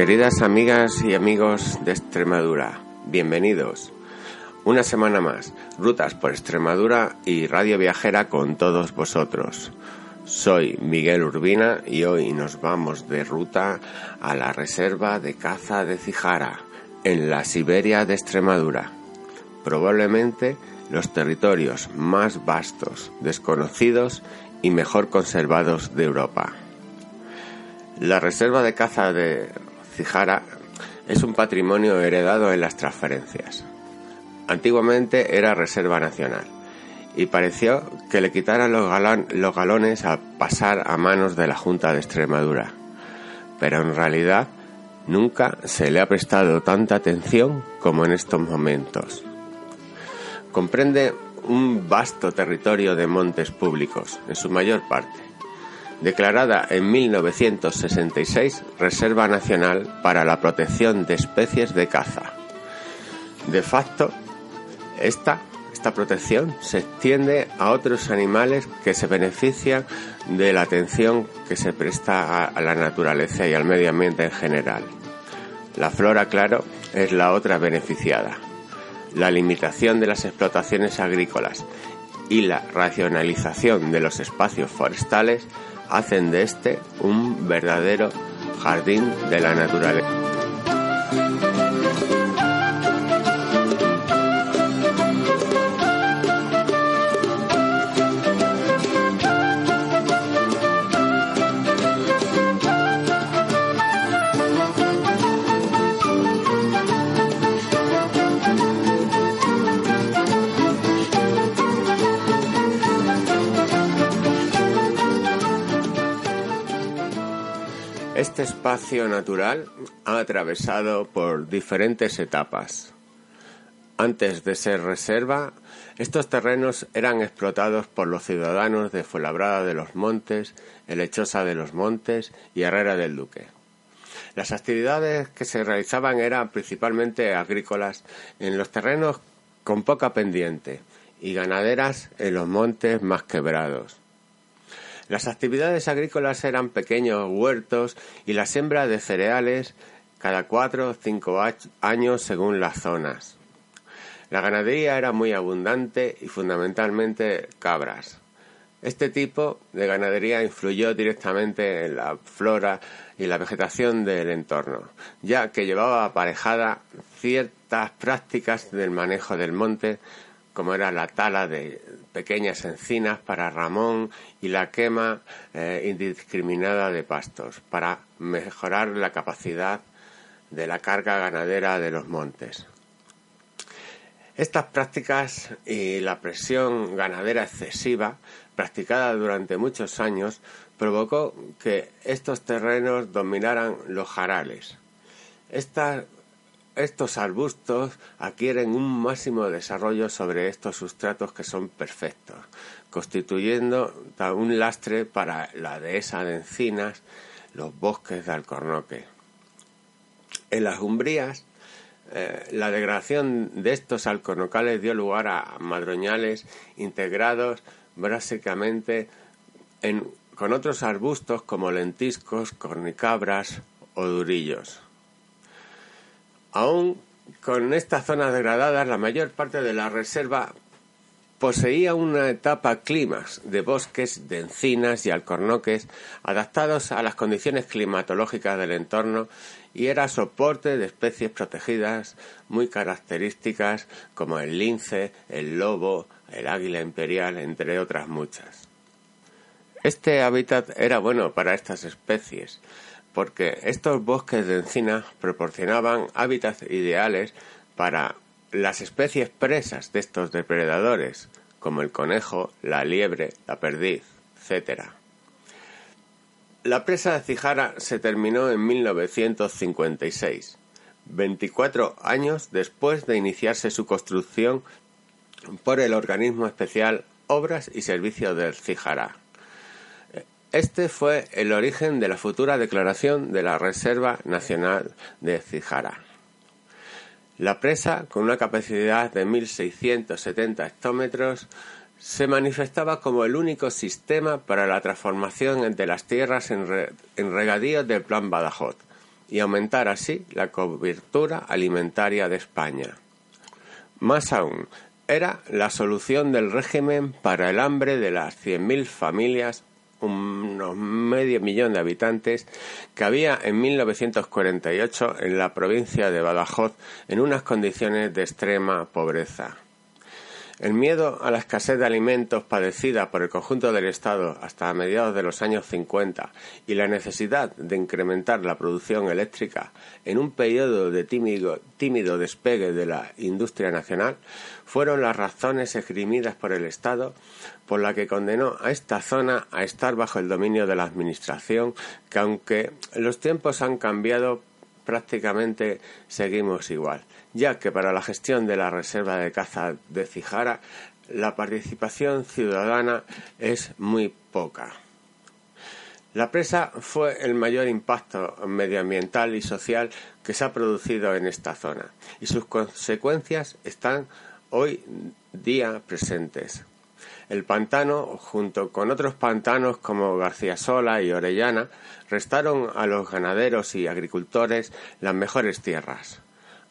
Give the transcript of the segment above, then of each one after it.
Queridas amigas y amigos de Extremadura, bienvenidos. Una semana más, Rutas por Extremadura y Radio Viajera con todos vosotros. Soy Miguel Urbina y hoy nos vamos de ruta a la reserva de caza de Cijara, en la Siberia de Extremadura. Probablemente los territorios más vastos, desconocidos y mejor conservados de Europa. La reserva de caza de Cijara es un patrimonio heredado en las transferencias. Antiguamente era reserva nacional y pareció que le quitaran los, los galones a pasar a manos de la Junta de Extremadura. Pero en realidad nunca se le ha prestado tanta atención como en estos momentos. Comprende un vasto territorio de montes públicos, en su mayor parte, declarada en 1966 Reserva Nacional para la Protección de Especies de Caza. De facto, esta, esta protección se extiende a otros animales que se benefician de la atención que se presta a la naturaleza y al medio ambiente en general. La flora, claro, es la otra beneficiada. La limitación de las explotaciones agrícolas y la racionalización de los espacios forestales hacen de este un verdadero jardín de la naturaleza. Este espacio natural ha atravesado por diferentes etapas. Antes de ser reserva, estos terrenos eran explotados por los ciudadanos de Fuenlabrada de los Montes, Helechosa de los Montes y Herrera del Duque. Las actividades que se realizaban eran principalmente agrícolas en los terrenos con poca pendiente y ganaderas en los montes más quebrados. Las actividades agrícolas eran pequeños huertos y la siembra de cereales cada cuatro o cinco años según las zonas. La ganadería era muy abundante y fundamentalmente cabras. Este tipo de ganadería influyó directamente en la flora y la vegetación del entorno, ya que llevaba aparejada ciertas prácticas del manejo del monte como era la tala de pequeñas encinas para Ramón y la quema eh, indiscriminada de pastos para mejorar la capacidad de la carga ganadera de los montes. Estas prácticas y la presión ganadera excesiva practicada durante muchos años provocó que estos terrenos dominaran los jarales. Estas estos arbustos adquieren un máximo desarrollo sobre estos sustratos que son perfectos, constituyendo un lastre para la dehesa de encinas, los bosques de alcornoque. En las umbrías, eh, la degradación de estos alcornocales dio lugar a madroñales integrados básicamente con otros arbustos como lentiscos, cornicabras o durillos. Aún con estas zonas degradadas, la mayor parte de la reserva poseía una etapa clímax de bosques, de encinas y alcornoques adaptados a las condiciones climatológicas del entorno y era soporte de especies protegidas muy características como el lince, el lobo, el águila imperial, entre otras muchas. Este hábitat era bueno para estas especies, porque estos bosques de encina proporcionaban hábitats ideales para las especies presas de estos depredadores, como el conejo, la liebre, la perdiz, etc. La presa de Cijara se terminó en 1956, 24 años después de iniciarse su construcción por el organismo especial Obras y Servicios del Cijara. Este fue el origen de la futura declaración de la Reserva Nacional de Cijara. La presa, con una capacidad de 1.670 hectómetros, se manifestaba como el único sistema para la transformación de las tierras en, regadíos del Plan Badajoz y aumentar así la cobertura alimentaria de España. Más aún, era la solución del régimen para el hambre de las 100.000 familias unos medio millón de habitantes que había en 1948 en la provincia de Badajoz en unas condiciones de extrema pobreza. El miedo a la escasez de alimentos padecida por el conjunto del Estado hasta mediados de los años 50 y la necesidad de incrementar la producción eléctrica en un periodo de tímido, despegue de la industria nacional fueron las razones esgrimidas por el Estado por la que condenó a esta zona a estar bajo el dominio de la Administración, que aunque los tiempos han cambiado, prácticamente seguimos igual ya que para la gestión de la reserva de caza de Cijara la participación ciudadana es muy poca. La presa fue el mayor impacto medioambiental y social que se ha producido en esta zona y sus consecuencias están hoy día presentes. El pantano, junto con otros pantanos como García Sola y Orellana, restaron a los ganaderos y agricultores las mejores tierras.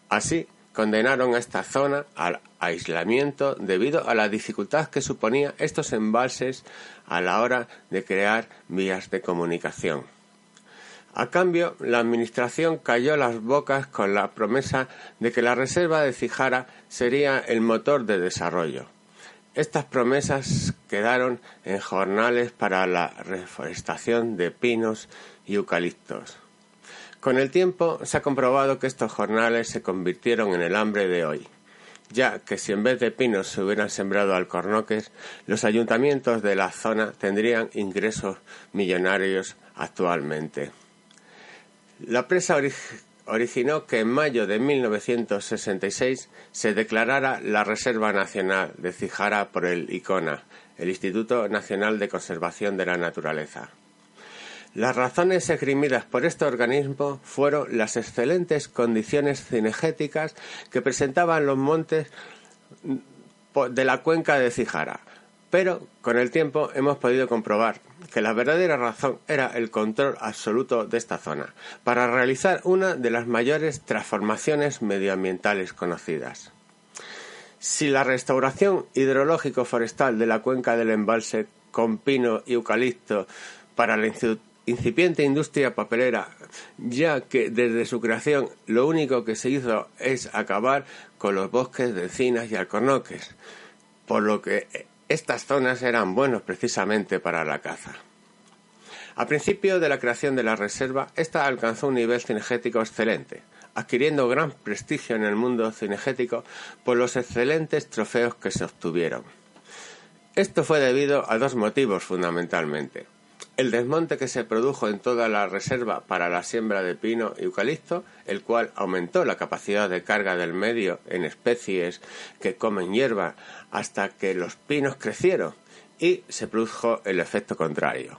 Así, condenaron a esta zona al aislamiento debido a la dificultad que suponía estos embalses a la hora de crear vías de comunicación. A cambio, la Administración cayó las bocas con la promesa de que la reserva de Cijara sería el motor de desarrollo. Estas promesas quedaron en jornales para la reforestación de pinos y eucaliptos. Con el tiempo se ha comprobado que estos jornales se convirtieron en el hambre de hoy, ya que si en vez de pinos se hubieran sembrado alcornoques, los ayuntamientos de la zona tendrían ingresos millonarios actualmente. La presa originó que en mayo de 1966 se declarara la Reserva Nacional de Cijara por el ICONA, el Instituto Nacional de Conservación de la Naturaleza. Las razones esgrimidas por este organismo fueron las excelentes condiciones cinegéticas que presentaban los montes de la cuenca de Cijara. Pero con el tiempo hemos podido comprobar que la verdadera razón era el control absoluto de esta zona, para realizar una de las mayores transformaciones medioambientales conocidas. Si la restauración hidrológico-forestal de la cuenca del embalse con pino y eucalipto para la incipiente industria papelera, ya que desde su creación lo único que se hizo es acabar con los bosques de encinas y alcornoques, por lo que estas zonas eran buenos precisamente para la caza. A principio de la creación de la reserva, esta alcanzó un nivel cinegético excelente, adquiriendo gran prestigio en el mundo cinegético por los excelentes trofeos que se obtuvieron. Esto fue debido a dos motivos fundamentalmente. El desmonte que se produjo en toda la reserva para la siembra de pino y eucalipto, el cual aumentó la capacidad de carga del medio en especies que comen hierba hasta que los pinos crecieron y se produjo el efecto contrario.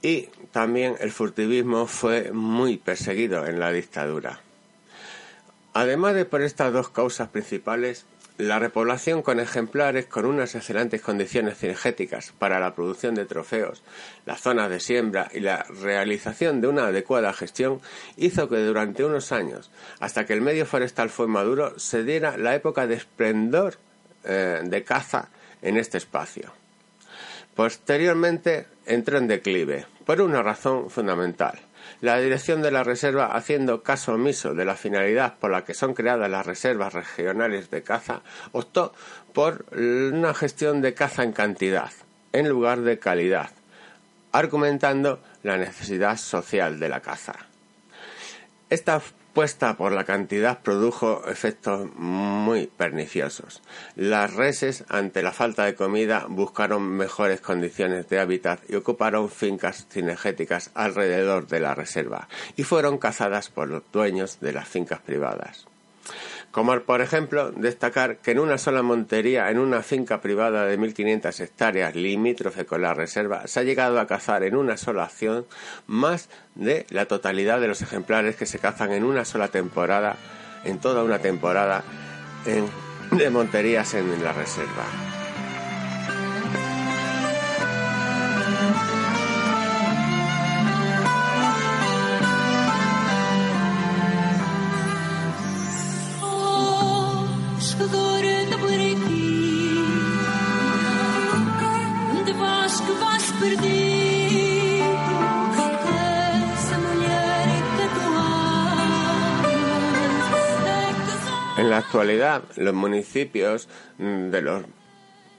Y también el furtivismo fue muy perseguido en la dictadura. Además de por estas dos causas principales, la repoblación con ejemplares con unas excelentes condiciones cinegéticas para la producción de trofeos, las zonas de siembra y la realización de una adecuada gestión hizo que durante unos años, hasta que el medio forestal fue maduro, se diera la época de esplendor eh, de caza en este espacio. Posteriormente entró en declive, por una razón fundamental la dirección de la reserva, haciendo caso omiso de la finalidad por la que son creadas las reservas regionales de caza, optó por una gestión de caza en cantidad, en lugar de calidad, argumentando la necesidad social de la caza. Esta puesta por la cantidad produjo efectos muy perniciosos. Las reses, ante la falta de comida, buscaron mejores condiciones de hábitat y ocuparon fincas cinegéticas alrededor de la reserva y fueron cazadas por los dueños de las fincas privadas. Como por ejemplo destacar que en una sola montería, en una finca privada de 1.500 hectáreas limítrofe con la reserva, se ha llegado a cazar en una sola acción más de la totalidad de los ejemplares que se cazan en una sola temporada, en toda una temporada de monterías en la reserva. Los municipios mm, de los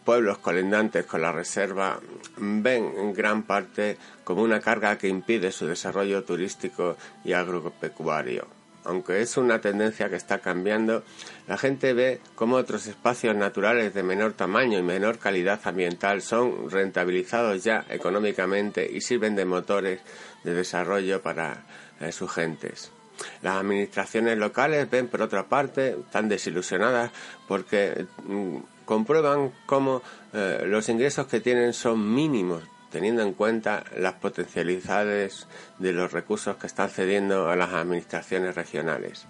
pueblos colindantes con la reserva ven en gran parte como una carga que impide su desarrollo turístico y agropecuario. Aunque es una tendencia que está cambiando, la gente ve cómo otros espacios naturales de menor tamaño y menor calidad ambiental son rentabilizados ya económicamente y sirven de motores de desarrollo para eh, sus gentes. Las administraciones locales ven, por otra parte, tan desilusionadas porque mm, comprueban cómo eh, los ingresos que tienen son mínimos teniendo en cuenta las potencialidades de los recursos que están cediendo a las administraciones regionales.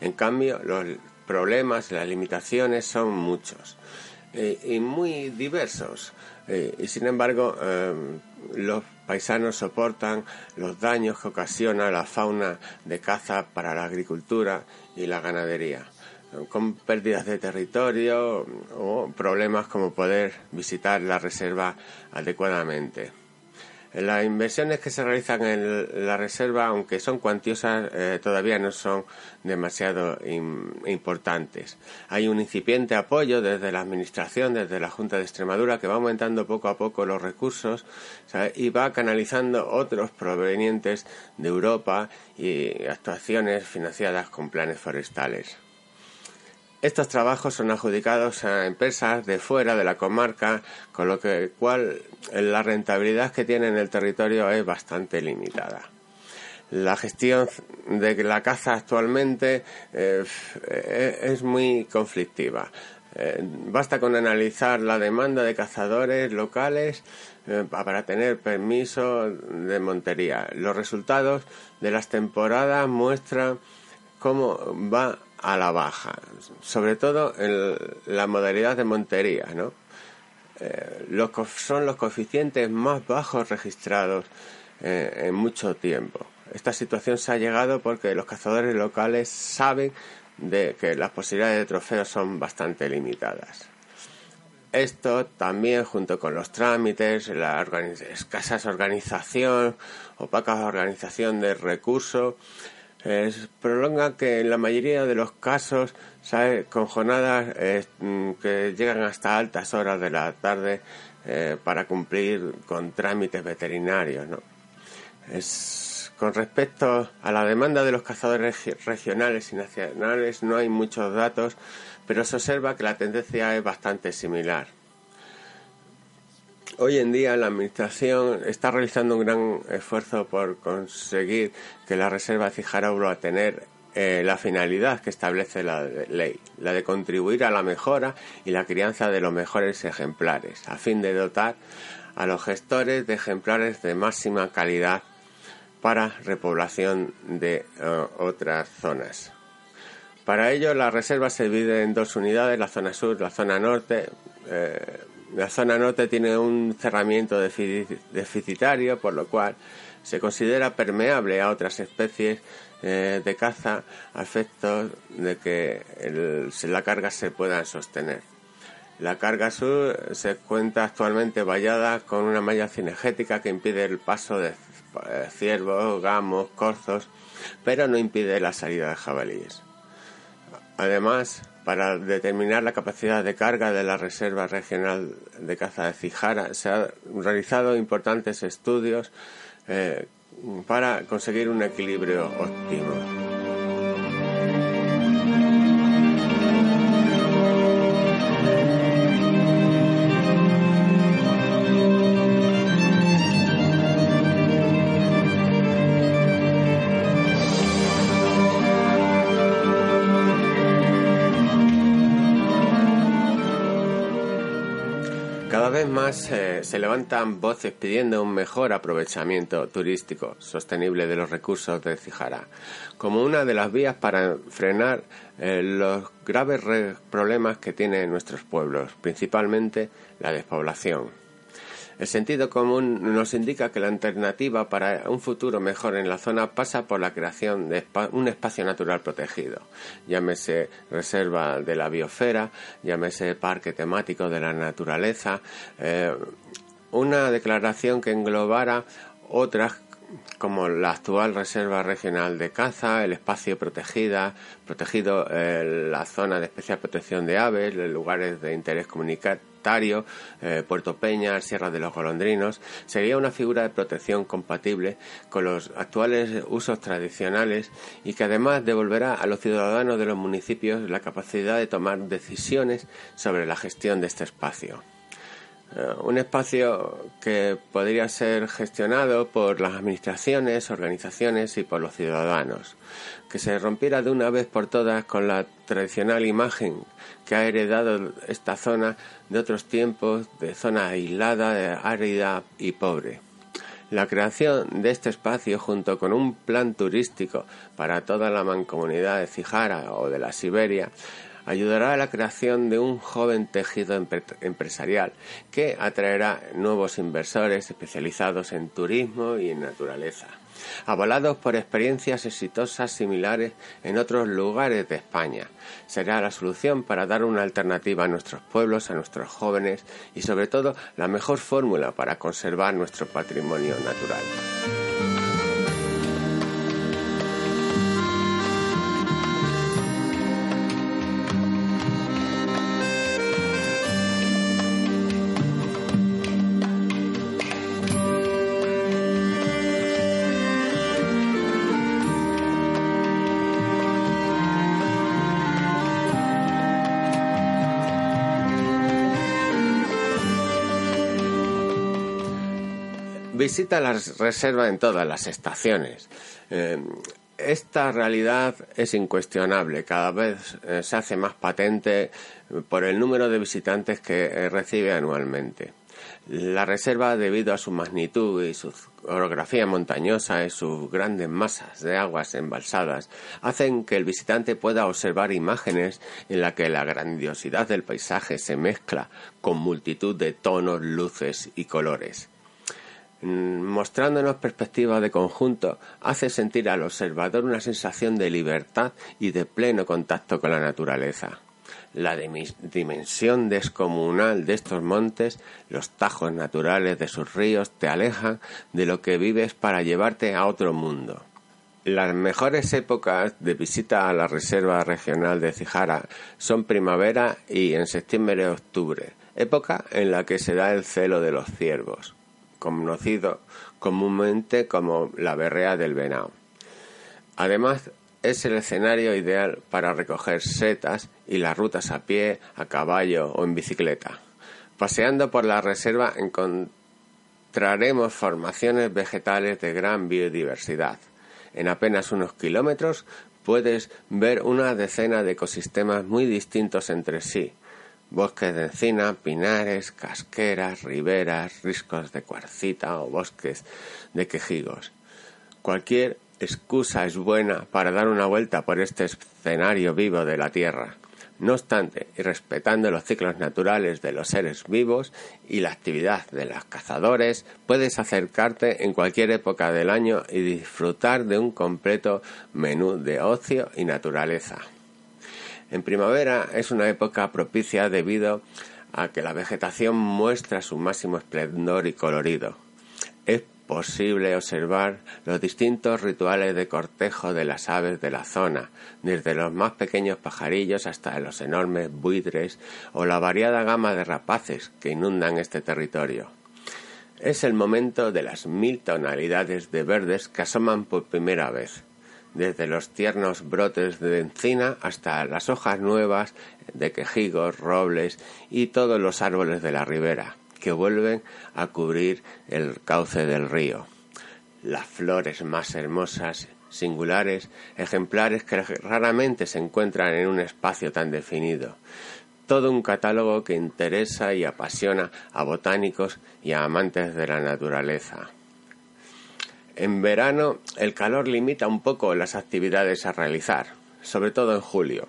En cambio, los problemas, las limitaciones son muchos eh, y muy diversos. Eh, y sin embargo, los paisanos soportan los daños que ocasiona la fauna de caza para la agricultura y la ganadería, con pérdidas de territorio o problemas como poder visitar la reserva adecuadamente. Las inversiones que se realizan en la reserva, aunque son cuantiosas, eh, todavía no son demasiado importantes. Hay un incipiente apoyo desde la Administración, desde la Junta de Extremadura, que va aumentando poco a poco los recursos y va canalizando otros provenientes de Europa y actuaciones financiadas con planes forestales. Estos trabajos son adjudicados a empresas de fuera de la comarca, con lo que cual la rentabilidad que tiene en el territorio es bastante limitada. La gestión de la caza actualmente eh, es muy conflictiva. Eh, basta con analizar la demanda de cazadores locales eh, para tener permiso de montería. Los resultados de las temporadas muestran cómo va a la baja, sobre todo en la modalidad de montería, ¿no? Eh, los, son los coeficientes más bajos registrados eh, en mucho tiempo. Esta situación se ha llegado porque los cazadores locales saben de que las posibilidades de trofeos son bastante limitadas. Esto también junto con los trámites, la escasa organización, opaca organización de recursos, prolonga que en la mayoría de los casos ¿sabe? con jornadas mm, que llegan hasta altas horas de la tarde eh, para cumplir con trámites veterinarios. ¿no? Es, con respecto a la demanda de los cazadores regionales y nacionales no hay muchos datos, pero se observa que la tendencia es bastante similar. Hoy en día la Administración está realizando un gran esfuerzo por conseguir que la Reserva de a tener eh, la finalidad que establece la ley, la de contribuir a la mejora y la crianza de los mejores ejemplares, a fin de dotar a los gestores de ejemplares de máxima calidad para repoblación de eh, otras zonas. Para ello, la reserva se divide en dos unidades, la zona sur, la zona norte. Eh, la zona norte tiene un cerramiento deficitario, por lo cual se considera permeable a otras especies eh, de caza a efectos de que la carga se pueda sostener. La carga sur se cuenta actualmente vallada con una malla cinegética que impide el paso de eh, ciervos, gamos, corzos, pero no impide la salida de jabalíes. Además, para determinar la capacidad de carga de la Reserva Regional de Caza de Cijara se han realizado importantes estudios eh, para conseguir un equilibrio óptimo. Se levantan voces pidiendo un mejor aprovechamiento turístico sostenible de los recursos de Cijara, como una de las vías para frenar eh, los graves problemas que tienen nuestros pueblos, principalmente la despoblación. El sentido común nos indica que la alternativa para un futuro mejor en la zona pasa por la creación de un espacio natural protegido, llámese reserva de la biosfera, llámese parque temático de la naturaleza, eh, una declaración que englobara otras como la actual Reserva Regional de Caza, el espacio protegida, protegido eh, la zona de especial protección de aves, los lugares de interés comunitario, eh, Puerto Peña, Sierra de los Golondrinos, sería una figura de protección compatible con los actuales usos tradicionales y que además devolverá a los ciudadanos de los municipios la capacidad de tomar decisiones sobre la gestión de este espacio. Eh, un espacio que podría ser gestionado por las administraciones, organizaciones y por los ciudadanos, que se rompiera de una vez por todas con la tradicional imagen que ha heredado esta zona de otros tiempos, de zona aislada, árida y pobre. La creación de este espacio junto con un plan turístico para toda la mancomunidad de Cijara o de la Siberia ayudará a la creación de un joven tejido empresarial que atraerá nuevos inversores especializados en turismo y en naturaleza, avalados por experiencias exitosas similares en otros lugares de España. Será la solución para dar una alternativa a nuestros pueblos, a nuestros jóvenes y sobre todo la mejor fórmula para conservar nuestro patrimonio natural. Visita la reserva en todas las estaciones. Eh, esta realidad es incuestionable, cada vez eh, se hace más patente por el número de visitantes que eh, recibe anualmente. La reserva, debido a su magnitud y su orografía montañosa y sus grandes masas de aguas embalsadas, hacen que el visitante pueda observar imágenes en las que la grandiosidad del paisaje se mezcla con multitud de tonos, luces y colores. Mm, mostrándonos perspectiva de conjunto, hace sentir al observador una sensación de libertad y de pleno contacto con la naturaleza. La dimensión descomunal de estos montes, los tajos naturales de sus ríos te alejan de lo que vives para llevarte a otro mundo. Las mejores épocas de visita a la Reserva Regional de Cijara son primavera y en septiembre-octubre, época en la que se da el celo de los ciervos conocido comúnmente como la berrea del venado. Además, es el escenario ideal para recoger setas y las rutas a pie, a caballo o en bicicleta. Paseando por la reserva encontraremos formaciones vegetales de gran biodiversidad. En apenas unos kilómetros puedes ver una decena de ecosistemas muy distintos entre sí, bosques de encina, pinares, casqueras, riberas, riscos de cuarcita o bosques de quejigos. Cualquier excusa es buena para dar una vuelta por este escenario vivo de la Tierra. No obstante, y respetando los ciclos naturales de los seres vivos y la actividad de los cazadores, puedes acercarte en cualquier época del año y disfrutar de un completo menú de ocio y naturaleza. En primavera es una época propicia debido a que la vegetación muestra su máximo esplendor y colorido. Es posible observar los distintos rituales de cortejo de las aves de la zona, desde los más pequeños pajarillos hasta los enormes buitres o la variada gama de rapaces que inundan este territorio. Es el momento de las mil tonalidades de verdes que asoman por primera vez, desde los tiernos brotes de encina hasta las hojas nuevas de quejigos, robles y todos los árboles de la ribera que vuelven a cubrir el cauce del río. Las flores más hermosas, singulares, ejemplares que raramente se encuentran en un espacio tan definido. Todo un catálogo que interesa y apasiona a botánicos y a amantes de la naturaleza. En verano el calor limita un poco las actividades a realizar, sobre todo en julio.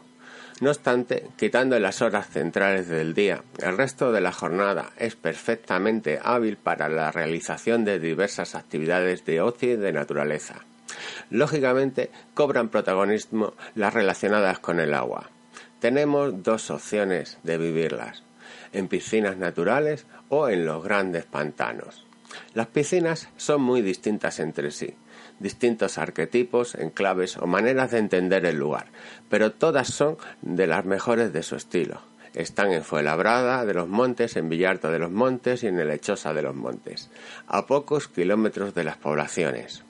No obstante, quitando las horas centrales del día, el resto de la jornada es perfectamente hábil para la realización de diversas actividades de ocio y de naturaleza. Lógicamente, cobran protagonismo las relacionadas con el agua. Tenemos dos opciones de vivirlas, en piscinas naturales o en los grandes pantanos. Las piscinas son muy distintas entre sí distintos arquetipos, enclaves o maneras de entender el lugar, pero todas son de las mejores de su estilo. Están en Fuenlabrada de los Montes, en Villarta de los Montes y en el Lechosa de los Montes, a pocos kilómetros de las poblaciones.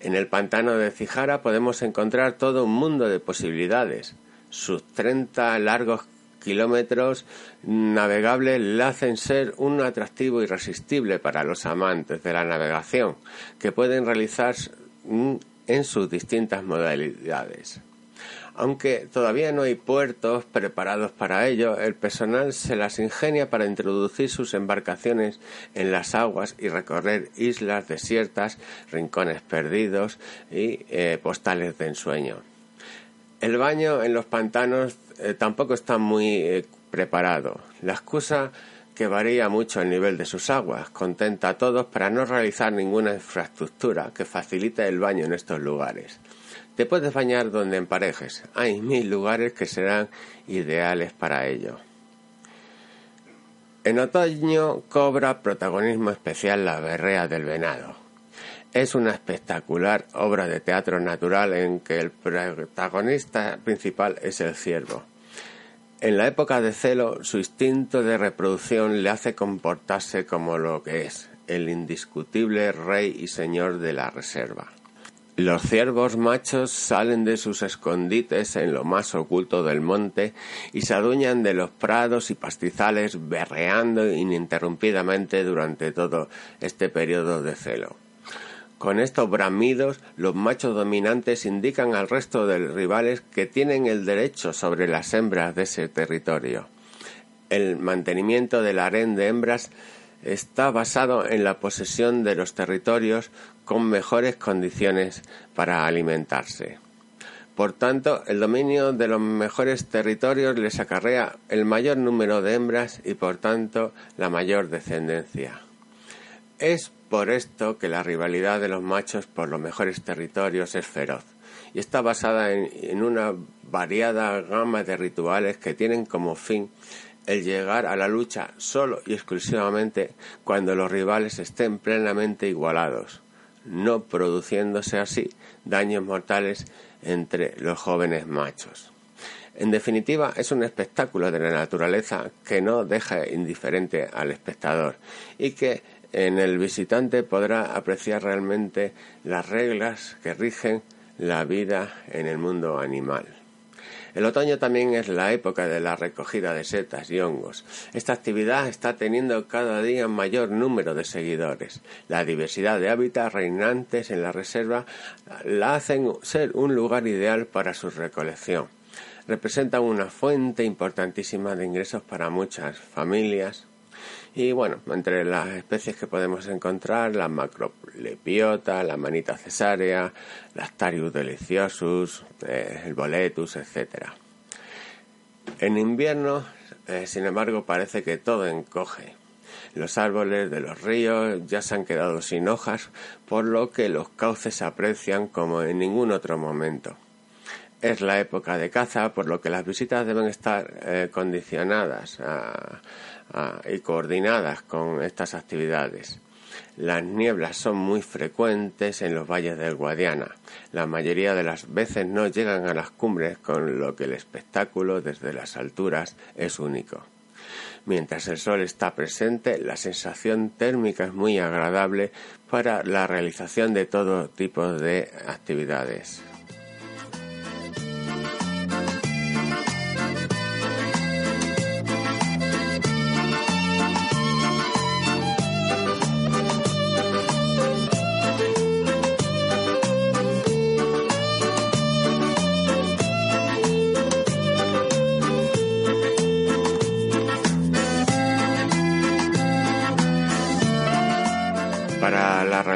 En el pantano de Cijara podemos encontrar todo un mundo de posibilidades. Sus 30 largos kilómetros navegables le hacen ser un atractivo irresistible para los amantes de la navegación, que pueden realizar en sus distintas modalidades. Aunque todavía no hay puertos preparados para ello, el personal se las ingenia para introducir sus embarcaciones en las aguas y recorrer islas desiertas, rincones perdidos y eh, postales de ensueño. El baño en los pantanos eh, tampoco está muy eh, preparado. La excusa que varía mucho el nivel de sus aguas contenta a todos para no realizar ninguna infraestructura que facilite el baño en estos lugares. Te puedes bañar donde emparejes. Hay mil lugares que serán ideales para ello. En otoño cobra protagonismo especial la berrea del venado. Es una espectacular obra de teatro natural en que el protagonista principal es el ciervo. En la época de celo, su instinto de reproducción le hace comportarse como lo que es, el indiscutible rey y señor de la reserva. Los ciervos machos salen de sus escondites en lo más oculto del monte y se adueñan de los prados y pastizales berreando ininterrumpidamente durante todo este periodo de celo. Con estos bramidos, los machos dominantes indican al resto de rivales que tienen el derecho sobre las hembras de ese territorio. El mantenimiento del harén de hembras está basado en la posesión de los territorios con mejores condiciones para alimentarse. Por tanto, el dominio de los mejores territorios les acarrea el mayor número de hembras y, por tanto, la mayor descendencia. Es por esto que la rivalidad de los machos por los mejores territorios es feroz y está basada en, una variada gama de rituales que tienen como fin el llegar a la lucha solo y exclusivamente cuando los rivales estén plenamente igualados, no produciéndose así daños mortales entre los jóvenes machos. En definitiva, es un espectáculo de la naturaleza que no deja indiferente al espectador y que en el visitante podrá apreciar realmente las reglas que rigen la vida en el mundo animal. El otoño también es la época de la recogida de setas y hongos. Esta actividad está teniendo cada día mayor número de seguidores. La diversidad de hábitats reinantes en la reserva la hacen ser un lugar ideal para su recolección. Representan una fuente importantísima de ingresos para muchas familias, y bueno, entre las especies que podemos encontrar, la macrolepiota, la manita cesárea, la Astarius deliciosus, eh, el boletus, etc. En invierno, eh, sin embargo, parece que todo encoge. Los árboles de los ríos ya se han quedado sin hojas, por lo que los cauces se aprecian como en ningún otro momento. Es la época de caza, por lo que las visitas deben estar eh, condicionadas a, y coordinadas con estas actividades. Las nieblas son muy frecuentes en los valles del Guadiana. La mayoría de las veces no llegan a las cumbres, con lo que el espectáculo desde las alturas es único. Mientras el sol está presente, la sensación térmica es muy agradable para la realización de todo tipo de actividades.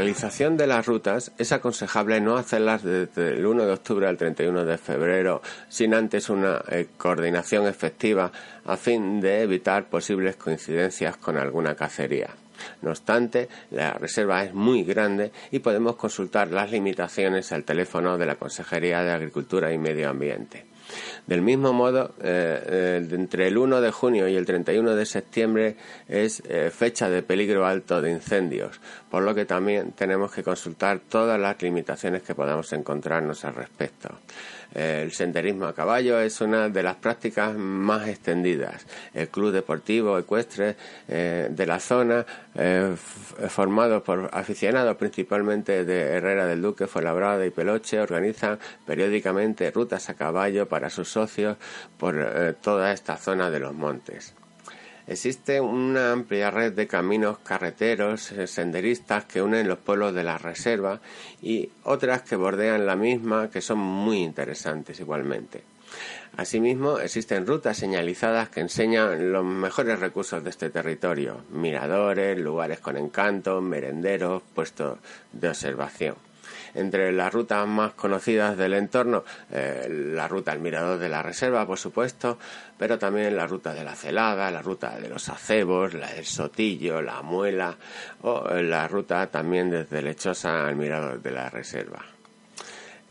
Realización de las rutas es aconsejable no hacerlas desde el 1 de octubre al 31 de febrero sin antes una eh, coordinación efectiva a fin de evitar posibles coincidencias con alguna cacería. No obstante, la reserva es muy grande y podemos consultar las limitaciones al teléfono de la Consejería de Agricultura y Medio Ambiente. Del mismo modo, eh, eh, entre el 1 de junio y el 31 de septiembre es eh, fecha de peligro alto de incendios, por lo que también tenemos que consultar todas las limitaciones que podamos encontrarnos al respecto. El senderismo a caballo es una de las prácticas más extendidas. El Club Deportivo Ecuestre eh, de la zona, eh, formado por aficionados principalmente de Herrera del Duque, Fuenlabrada y Peloche, organizan periódicamente rutas a caballo para sus socios por eh, toda esta zona de los montes. Existe una amplia red de caminos carreteros, eh, senderistas que unen los pueblos de la reserva y otras que bordean la misma que son muy interesantes igualmente. Asimismo, existen rutas señalizadas que enseñan los mejores recursos de este territorio, miradores, lugares con encanto, merenderos, puestos de observación entre las rutas más conocidas del entorno, eh, la ruta al Mirador de la Reserva, por supuesto, pero también la ruta de la Celada, la ruta de los Acebos, la del Sotillo, la Muela o la ruta también desde Lechosa al Mirador de la Reserva.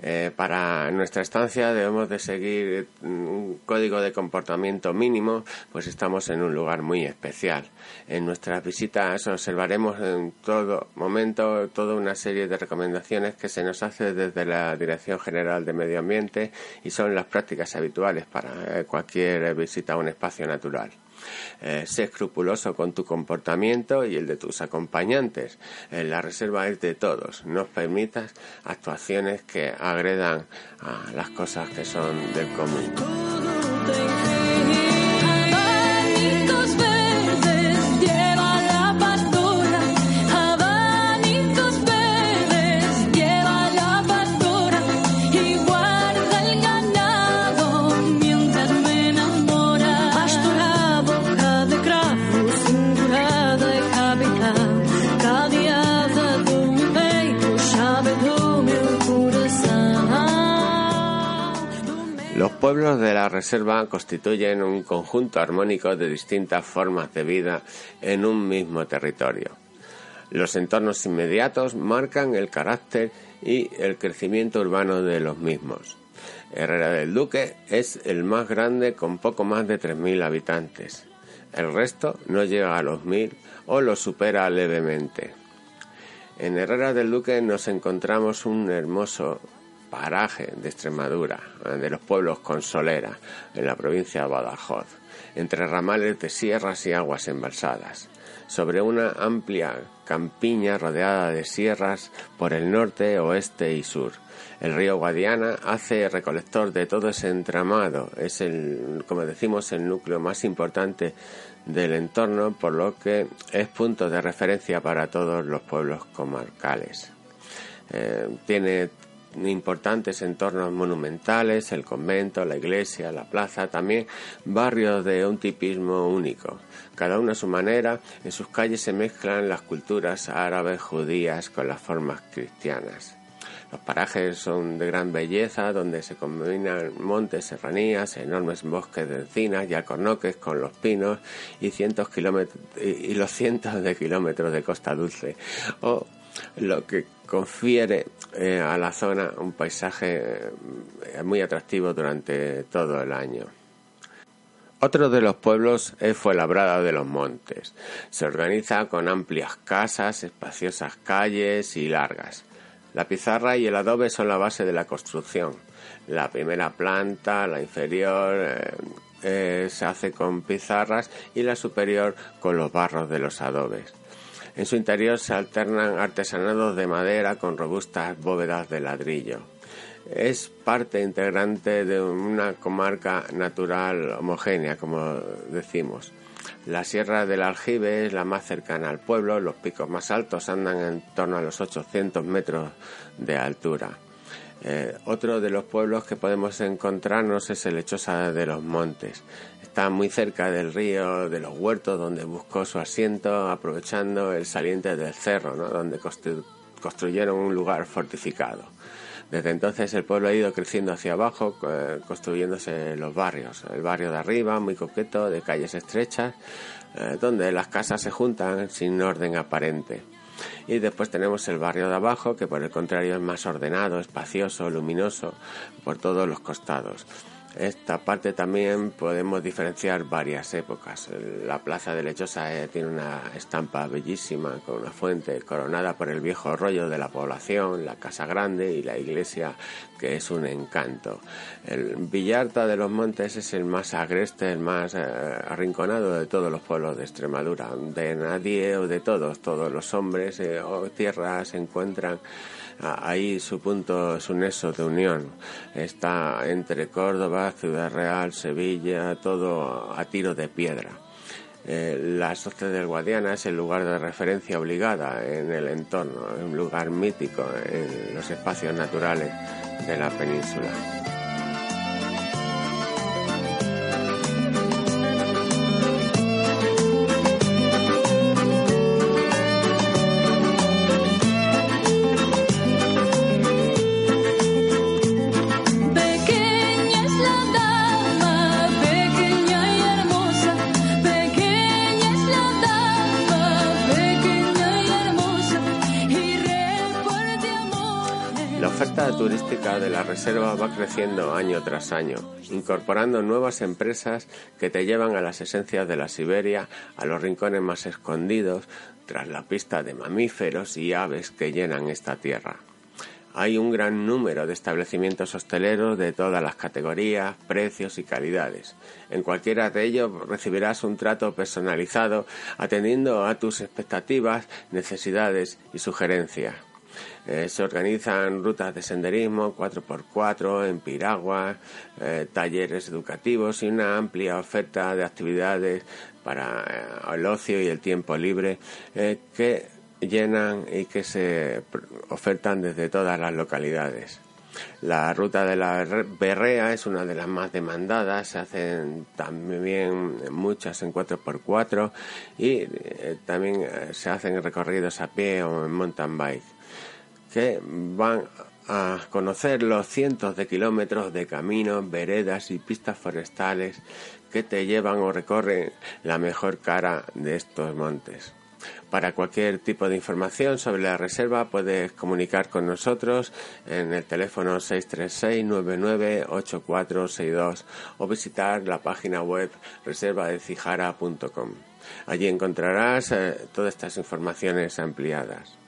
Eh, para nuestra estancia debemos de seguir un código de comportamiento mínimo, pues estamos en un lugar muy especial. En nuestras visitas observaremos en todo momento toda una serie de recomendaciones que se nos hace desde la Dirección General de Medio Ambiente y son las prácticas habituales para eh, cualquier visita a un espacio natural. Eh, sé escrupuloso con tu comportamiento y el de tus acompañantes. Eh, la reserva es de todos. No permitas actuaciones que agredan a las cosas que son del común. Pueblos de la reserva constituyen un conjunto armónico de distintas formas de vida en un mismo territorio. Los entornos inmediatos marcan el carácter y el crecimiento urbano de los mismos. Herrera del Duque es el más grande con poco más de 3.000 habitantes. El resto no llega a los 1.000 o lo supera levemente. En Herrera del Duque nos encontramos un hermoso paraje de Extremadura, de los pueblos con solera, en la provincia de Badajoz, entre ramales de sierras y aguas embalsadas, sobre una amplia campiña rodeada de sierras por el norte, oeste y sur. El río Guadiana hace recolector de todo ese entramado, es el, como decimos, el núcleo más importante del entorno, por lo que es punto de referencia para todos los pueblos comarcales. Eh, tiene importantes entornos monumentales, el convento, la iglesia, la plaza, también barrios de un tipismo único. Cada uno a su manera, en sus calles se mezclan las culturas árabes, judías con las formas cristianas. Los parajes son de gran belleza, donde se combinan montes, serranías, enormes bosques de encinas y alcornoques con los pinos y, cientos y los cientos de kilómetros de costa dulce, o lo que confiere eh, a la zona un paisaje eh, muy atractivo durante todo el año. Otro de los pueblos es Fuenlabrada de los Montes. Se organiza con amplias casas, espaciosas calles y largas. La pizarra y el adobe son la base de la construcción. La primera planta, la inferior, eh, se hace con pizarras y la superior con los barros de los adobes. En su interior se alternan artesanados de madera con robustas bóvedas de ladrillo. Es parte integrante de una comarca natural homogénea, como decimos. La Sierra del Aljibe es la más cercana al pueblo, los picos más altos andan en torno a los 800 metros de altura. Eh, otro de los pueblos que podemos encontrarnos es el Lechosa de los Montes. Está muy cerca del río, de los huertos donde buscó su asiento, aprovechando el saliente del cerro, donde construyeron un lugar fortificado. Desde entonces el pueblo ha ido creciendo hacia abajo, construyéndose los barrios. El barrio de arriba, muy coqueto, de calles estrechas, eh, donde las casas se juntan sin orden aparente. Y después tenemos el barrio de abajo, que por el contrario es más ordenado, espacioso, luminoso por todos los costados. Esta parte también podemos diferenciar varias épocas. La plaza de Lechosa eh, tiene una estampa bellísima con una fuente coronada por el viejo rollo de la población, la casa grande y la iglesia que es un encanto. El Villarta de los Montes es el más agreste, el más eh, arrinconado de todos los pueblos de Extremadura. De nadie o de todos, todos los hombres eh, o tierras se encuentran ahí su punto, su nexo de unión. Está entre Córdoba, Ciudad Real, Sevilla, todo a tiro de piedra. Eh, la Socia del Guadiana es el lugar de referencia obligada en el entorno, un lugar mítico en los espacios naturales de la península. De la reserva va creciendo año tras año, incorporando nuevas empresas que te llevan a las esencias de la Siberia, a los rincones más escondidos, tras la pista de mamíferos y aves que llenan esta tierra. Hay un gran número de establecimientos hosteleros de todas las categorías, precios y calidades. En cualquiera de ellos recibirás un trato personalizado atendiendo a tus expectativas, necesidades y sugerencias. Eh, se organizan rutas de senderismo 4x4 en piraguas, eh, talleres educativos y una amplia oferta de actividades para eh, el ocio y el tiempo libre que llenan y que se ofertan desde todas las localidades. La ruta de la Berrea es una de las más demandadas, se hacen también muchas en 4x4 y también se hacen recorridos a pie o en mountain bike que van a conocer los cientos de kilómetros de caminos, veredas y pistas forestales que te llevan o recorren la mejor cara de estos montes. Para cualquier tipo de información sobre la reserva puedes comunicar con nosotros en el teléfono 636-998462 o visitar la página web reservadecijara.com. Allí encontrarás eh, todas estas informaciones ampliadas.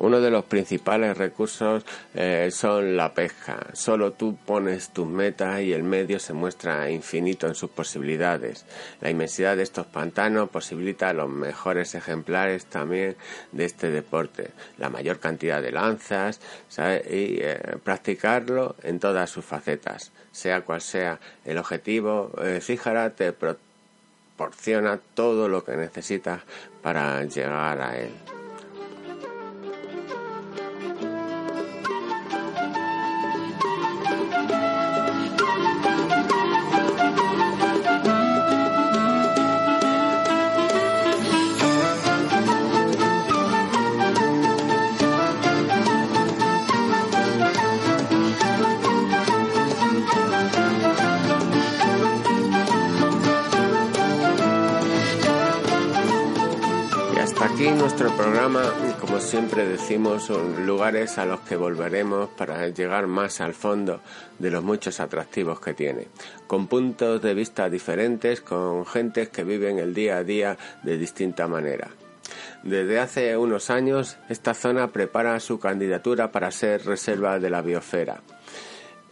Uno de los principales recursos eh, son la pesca. Solo tú pones tus metas y el medio se muestra infinito en sus posibilidades. La inmensidad de estos pantanos posibilita los mejores ejemplares también de este deporte. La mayor cantidad de lanzas y eh, practicarlo en todas sus facetas. Sea cual sea el objetivo, eh, te proporciona todo lo que necesitas para llegar a él. Siempre decimos, lugares a los que volveremos para llegar más al fondo de los muchos atractivos que tiene, con puntos de vista diferentes, con gentes que viven el día a día de distinta manera. Desde hace unos años, esta zona prepara su candidatura para ser reserva de la biosfera.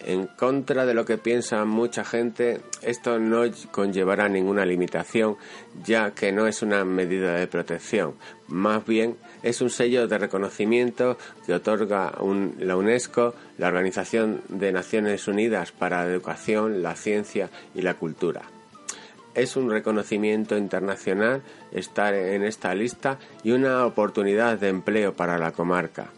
En contra de lo que piensa mucha gente, esto no conllevará ninguna limitación, ya que no es una medida de protección, más bien es un sello de reconocimiento que otorga la UNESCO, la Organización de Naciones Unidas para la Educación, la Ciencia y la Cultura. Es un reconocimiento internacional estar en esta lista y una oportunidad de empleo para la comarca.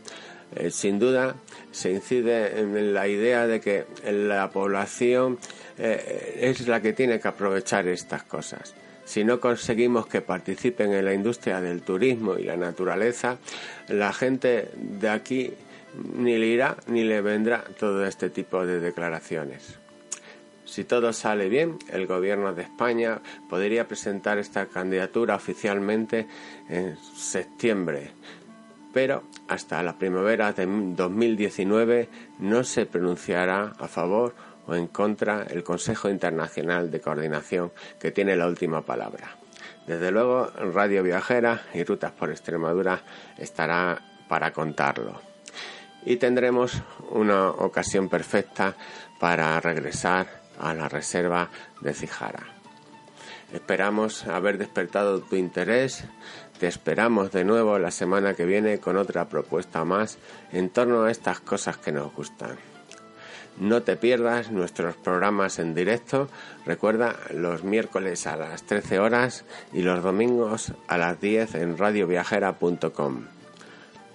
Eh, sin duda, se incide en la idea de que la población eh, es la que tiene que aprovechar estas cosas. Si no conseguimos que participen en la industria del turismo y la naturaleza, la gente de aquí ni le irá ni le vendrá todo este tipo de declaraciones. Si todo sale bien, el Gobierno de España podría presentar esta candidatura oficialmente en septiembre, pero hasta la primavera de 2019 no se pronunciará a favor o en contra el Consejo Internacional de Coordinación que tiene la última palabra. Desde luego, Radio Viajera y Rutas por Extremadura estará para contarlo. Y tendremos una ocasión perfecta para regresar a la reserva de Cijara. Esperamos haber despertado tu interés te esperamos de nuevo la semana que viene con otra propuesta más en torno a estas cosas que nos gustan. No te pierdas nuestros programas en directo. Recuerda los miércoles a las 13 horas y los domingos a las 10 en radioviajera.com.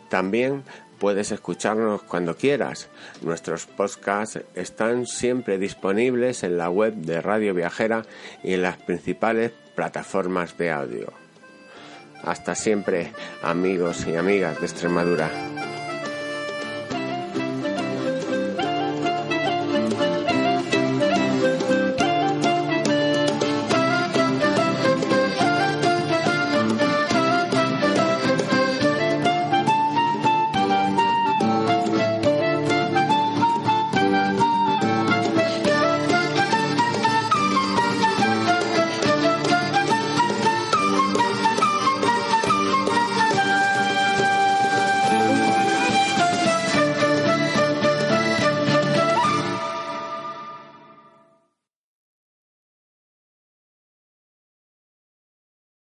También puedes escucharnos cuando quieras. Nuestros podcasts están siempre disponibles en la web de Radio Viajera y en las principales plataformas de audio. Hasta siempre, amigos y amigas de Extremadura.